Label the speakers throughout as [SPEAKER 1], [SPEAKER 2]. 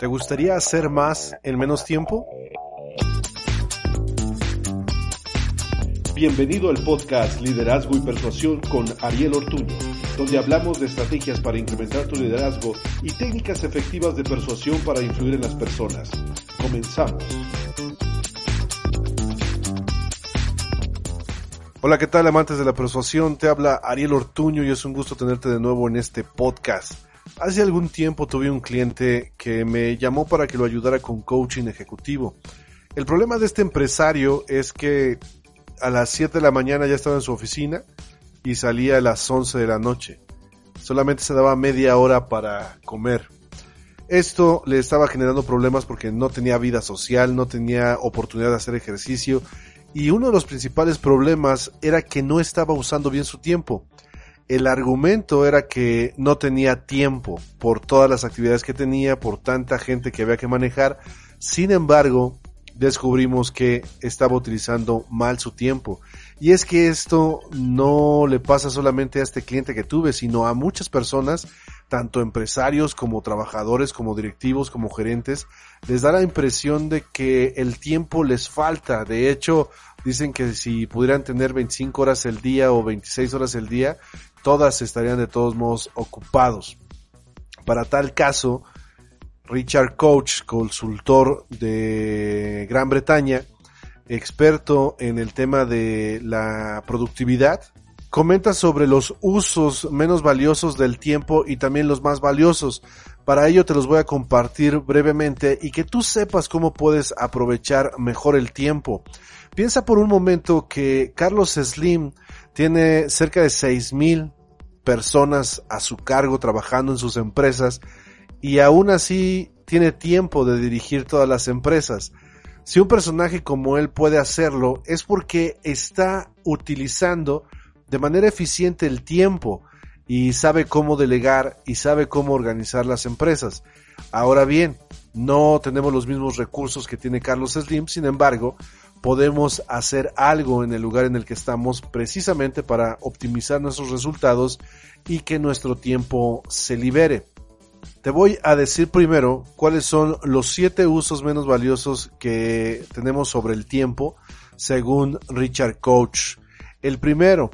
[SPEAKER 1] ¿Te gustaría hacer más en menos tiempo?
[SPEAKER 2] Bienvenido al podcast Liderazgo y Persuasión con Ariel Ortuño, donde hablamos de estrategias para incrementar tu liderazgo y técnicas efectivas de persuasión para influir en las personas. Comenzamos.
[SPEAKER 1] Hola, ¿qué tal amantes de la persuasión? Te habla Ariel Ortuño y es un gusto tenerte de nuevo en este podcast. Hace algún tiempo tuve un cliente que me llamó para que lo ayudara con coaching ejecutivo. El problema de este empresario es que a las 7 de la mañana ya estaba en su oficina y salía a las 11 de la noche. Solamente se daba media hora para comer. Esto le estaba generando problemas porque no tenía vida social, no tenía oportunidad de hacer ejercicio y uno de los principales problemas era que no estaba usando bien su tiempo. El argumento era que no tenía tiempo por todas las actividades que tenía, por tanta gente que había que manejar. Sin embargo, descubrimos que estaba utilizando mal su tiempo. Y es que esto no le pasa solamente a este cliente que tuve, sino a muchas personas, tanto empresarios como trabajadores, como directivos, como gerentes, les da la impresión de que el tiempo les falta. De hecho, dicen que si pudieran tener 25 horas el día o 26 horas el día, todas estarían de todos modos ocupados. Para tal caso, Richard Coach, consultor de Gran Bretaña, experto en el tema de la productividad, comenta sobre los usos menos valiosos del tiempo y también los más valiosos. Para ello te los voy a compartir brevemente y que tú sepas cómo puedes aprovechar mejor el tiempo. Piensa por un momento que Carlos Slim tiene cerca de 6.000 personas a su cargo trabajando en sus empresas y aún así tiene tiempo de dirigir todas las empresas. Si un personaje como él puede hacerlo es porque está utilizando de manera eficiente el tiempo y sabe cómo delegar y sabe cómo organizar las empresas. Ahora bien, no tenemos los mismos recursos que tiene Carlos Slim, sin embargo, podemos hacer algo en el lugar en el que estamos precisamente para optimizar nuestros resultados y que nuestro tiempo se libere. Te voy a decir primero cuáles son los siete usos menos valiosos que tenemos sobre el tiempo según Richard Coach. El primero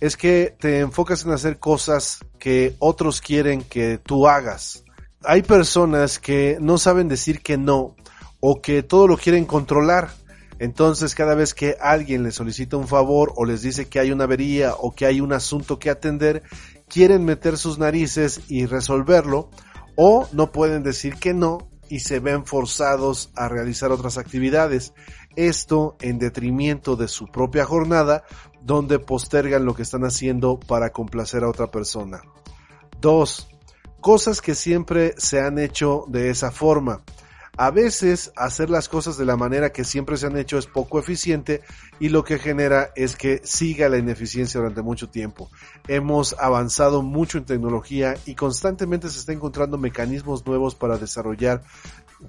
[SPEAKER 1] es que te enfocas en hacer cosas que otros quieren que tú hagas. Hay personas que no saben decir que no o que todo lo quieren controlar. Entonces cada vez que alguien les solicita un favor o les dice que hay una avería o que hay un asunto que atender, quieren meter sus narices y resolverlo o no pueden decir que no y se ven forzados a realizar otras actividades. Esto en detrimento de su propia jornada, donde postergan lo que están haciendo para complacer a otra persona. 2. Cosas que siempre se han hecho de esa forma. A veces hacer las cosas de la manera que siempre se han hecho es poco eficiente y lo que genera es que siga la ineficiencia durante mucho tiempo. Hemos avanzado mucho en tecnología y constantemente se está encontrando mecanismos nuevos para desarrollar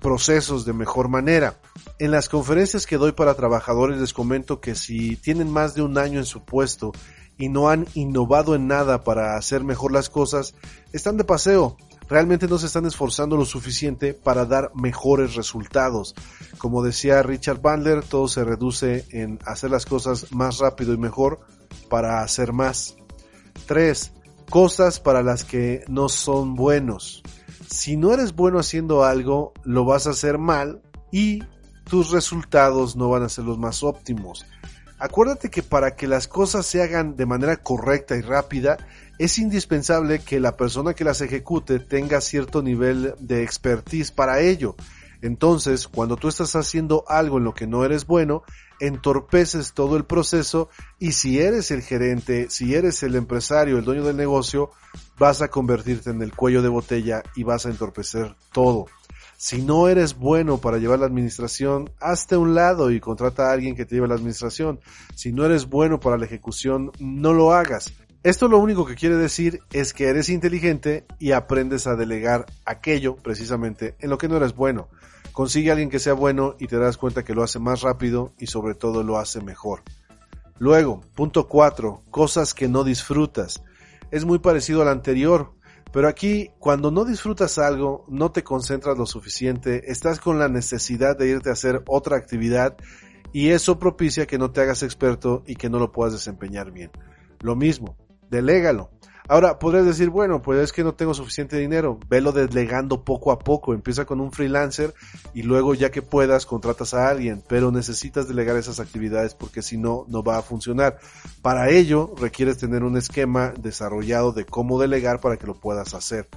[SPEAKER 1] procesos de mejor manera. En las conferencias que doy para trabajadores les comento que si tienen más de un año en su puesto y no han innovado en nada para hacer mejor las cosas, están de paseo realmente no se están esforzando lo suficiente para dar mejores resultados. Como decía Richard Bandler, todo se reduce en hacer las cosas más rápido y mejor para hacer más. 3. Cosas para las que no son buenos. Si no eres bueno haciendo algo, lo vas a hacer mal y tus resultados no van a ser los más óptimos. Acuérdate que para que las cosas se hagan de manera correcta y rápida, es indispensable que la persona que las ejecute tenga cierto nivel de expertise para ello. Entonces, cuando tú estás haciendo algo en lo que no eres bueno, entorpeces todo el proceso y si eres el gerente, si eres el empresario, el dueño del negocio, vas a convertirte en el cuello de botella y vas a entorpecer todo. Si no eres bueno para llevar la administración, hazte a un lado y contrata a alguien que te lleve la administración. Si no eres bueno para la ejecución, no lo hagas. Esto lo único que quiere decir es que eres inteligente y aprendes a delegar aquello precisamente en lo que no eres bueno. Consigue a alguien que sea bueno y te das cuenta que lo hace más rápido y sobre todo lo hace mejor. Luego, punto 4, cosas que no disfrutas. Es muy parecido al anterior Pero aquí, cuando no disfrutas algo, no te concentras lo suficiente, estás con la necesidad de irte a hacer otra actividad y eso propicia que no te hagas experto y que no lo puedas desempeñar bien. Lo mismo, delégalo. Ahora, podrías decir, bueno, pues es que no tengo suficiente dinero, velo delegando poco a poco, empieza con un freelancer y luego ya que puedas contratas a alguien, pero necesitas delegar esas actividades porque si no, no va a funcionar. Para ello, requieres tener un esquema desarrollado de cómo delegar para que lo puedas hacer.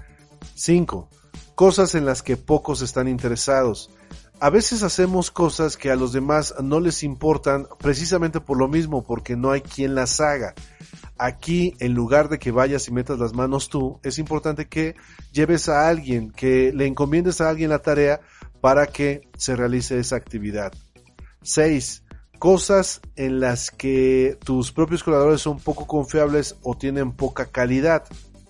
[SPEAKER 1] 5. Cosas en las que pocos están interesados. A veces hacemos cosas que a los demás no les importan precisamente por lo mismo, porque no hay quien las haga. Aquí, en lugar de que vayas y metas las manos tú, es importante que lleves a alguien, que le encomiendes a alguien la tarea para que se realice esa actividad. 6. Cosas en las que tus propios colaboradores son poco confiables o tienen poca calidad.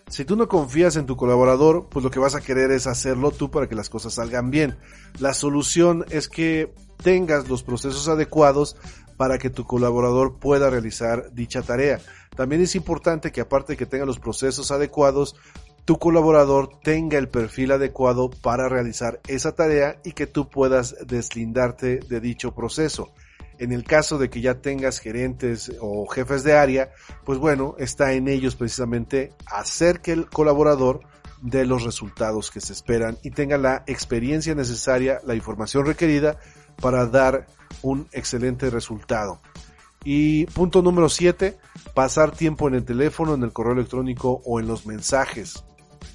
[SPEAKER 1] Si tú no confías en tu colaborador, pues lo que vas a querer es hacerlo tú para que las cosas salgan bien. La solución es que tengas los procesos adecuados para que tu colaborador pueda realizar dicha tarea. También es importante que aparte de que tenga los procesos adecuados, tu colaborador tenga el perfil adecuado para realizar esa tarea y que tú puedas deslindarte de dicho proceso. En el caso de que ya tengas gerentes o jefes de área, pues bueno, está en ellos precisamente hacer que el colaborador dé los resultados que se esperan y tenga la experiencia necesaria, la información requerida para dar un excelente resultado. Y punto número 7, pasar tiempo en el teléfono, en el correo electrónico o en los mensajes.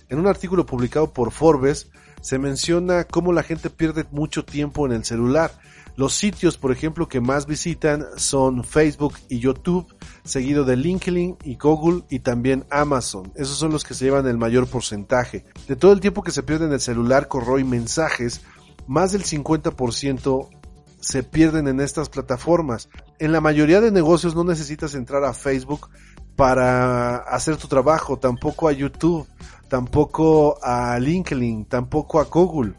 [SPEAKER 1] En un artículo publicado por Forbes se menciona cómo la gente pierde mucho tiempo en el celular. Los sitios, por ejemplo, que más visitan son Facebook y YouTube, seguido de LinkedIn y Google y también Amazon. Esos son los que se llevan el mayor porcentaje. De todo el tiempo que se pierde en el celular, correo y mensajes, más del 50% se pierden en estas plataformas. En la mayoría de negocios no necesitas entrar a Facebook para hacer tu trabajo, tampoco a YouTube, tampoco a LinkedIn, tampoco a Google.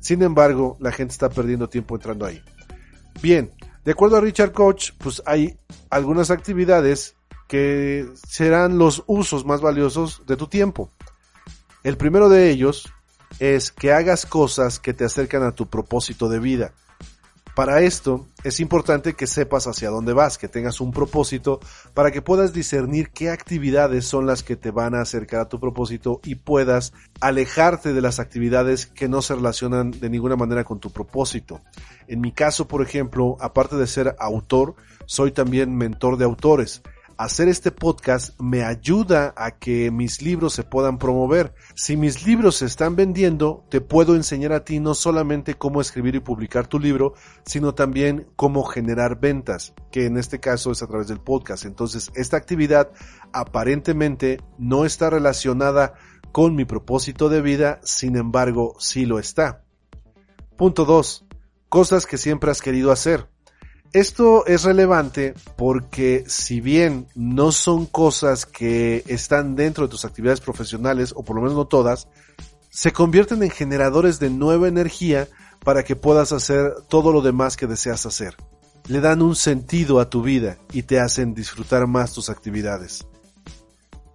[SPEAKER 1] Sin embargo, la gente está perdiendo tiempo entrando ahí. Bien, de acuerdo a Richard Koch, pues hay algunas actividades que serán los usos más valiosos de tu tiempo. El primero de ellos es que hagas cosas que te acercan a tu propósito de vida. Para esto es importante que sepas hacia dónde vas, que tengas un propósito para que puedas discernir qué actividades son las que te van a acercar a tu propósito y puedas alejarte de las actividades que no se relacionan de ninguna manera con tu propósito. En mi caso, por ejemplo, aparte de ser autor, soy también mentor de autores hacer este podcast me ayuda a que mis libros se puedan promover. Si mis libros se están vendiendo, te puedo enseñar a ti no solamente cómo escribir y publicar tu libro, sino también cómo generar ventas, que en este caso es a través del podcast. Entonces, esta actividad aparentemente no está relacionada con mi propósito de vida, sin embargo, sí lo está. Punto 2. Cosas que siempre has querido hacer. Esto es relevante porque si bien no son cosas que están dentro de tus actividades profesionales, o por lo menos no todas, se convierten en generadores de nueva energía para que puedas hacer todo lo demás que deseas hacer. Le dan un sentido a tu vida y te hacen disfrutar más tus actividades.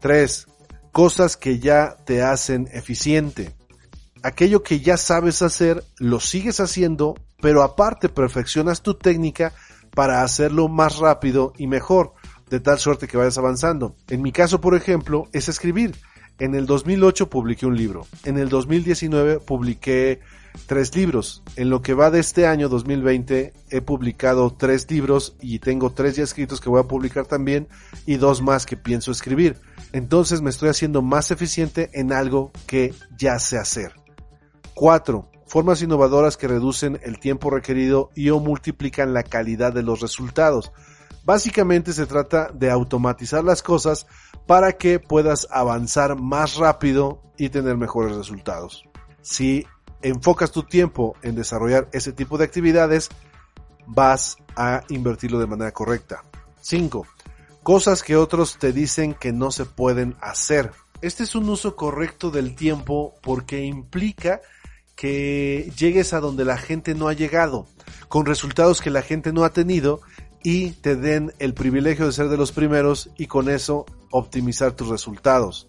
[SPEAKER 1] 3. Cosas que ya te hacen eficiente. Aquello que ya sabes hacer, lo sigues haciendo pero aparte perfeccionas tu técnica para hacerlo más rápido y mejor, de tal suerte que vayas avanzando. En mi caso, por ejemplo, es escribir. En el 2008 publiqué un libro. En el 2019 publiqué tres libros. En lo que va de este año 2020 he publicado tres libros y tengo tres ya escritos que voy a publicar también y dos más que pienso escribir. Entonces me estoy haciendo más eficiente en algo que ya sé hacer. 4 formas innovadoras que reducen el tiempo requerido y o multiplican la calidad de los resultados. Básicamente se trata de automatizar las cosas para que puedas avanzar más rápido y tener mejores resultados. Si enfocas tu tiempo en desarrollar ese tipo de actividades, vas a invertirlo de manera correcta. 5. Cosas que otros te dicen que no se pueden hacer. Este es un uso correcto del tiempo porque implica que llegues a donde la gente no ha llegado, con resultados que la gente no ha tenido y te den el privilegio de ser de los primeros y con eso optimizar tus resultados.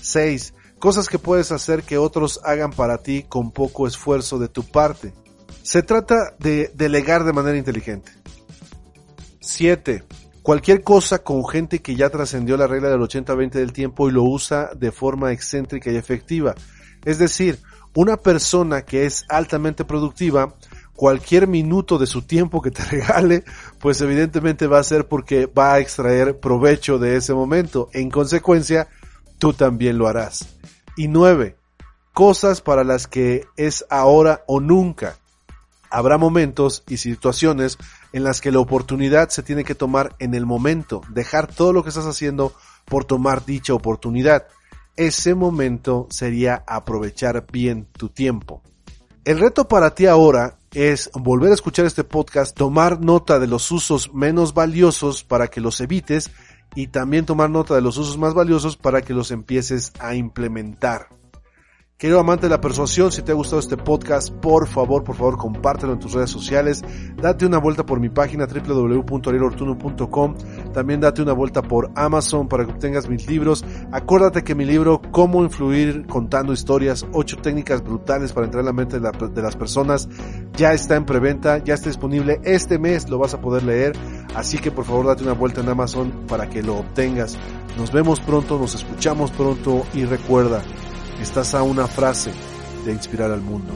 [SPEAKER 1] 6. cosas que puedes hacer que otros hagan para ti con poco esfuerzo de tu parte. Se trata de delegar de manera inteligente. 7. Cualquier cosa con gente que ya trascendió la regla del 80-20 del tiempo y lo usa de forma excéntrica y efectiva. Es decir, una persona que es altamente productiva, cualquier minuto de su tiempo que te regale, pues evidentemente va a ser porque va a extraer provecho de ese momento. En consecuencia, tú también lo harás. Y nueve, cosas para las que es ahora o nunca. Habrá momentos y situaciones en las que la oportunidad se tiene que tomar en el momento, dejar todo lo que estás haciendo por tomar dicha oportunidad. Ese momento sería aprovechar bien tu tiempo. El reto para ti ahora es volver a escuchar este podcast, tomar nota de los usos menos valiosos para que los evites y también tomar nota de los usos más valiosos para que los empieces a implementar. Querido amante de la persuasión, si te ha gustado este podcast, por favor, por favor, compártelo en tus redes sociales. Date una vuelta por mi página www.arielortuno.com. También date una vuelta por Amazon para que obtengas mis libros. Acuérdate que mi libro, Cómo influir contando historias, ocho técnicas brutales para entrar en la mente de, de las personas, ya está en preventa, ya está disponible. Este mes lo vas a poder leer. Así que por favor date una vuelta en Amazon para que lo obtengas. Nos vemos pronto, nos escuchamos pronto y recuerda, Estás a una frase de inspirar al mundo.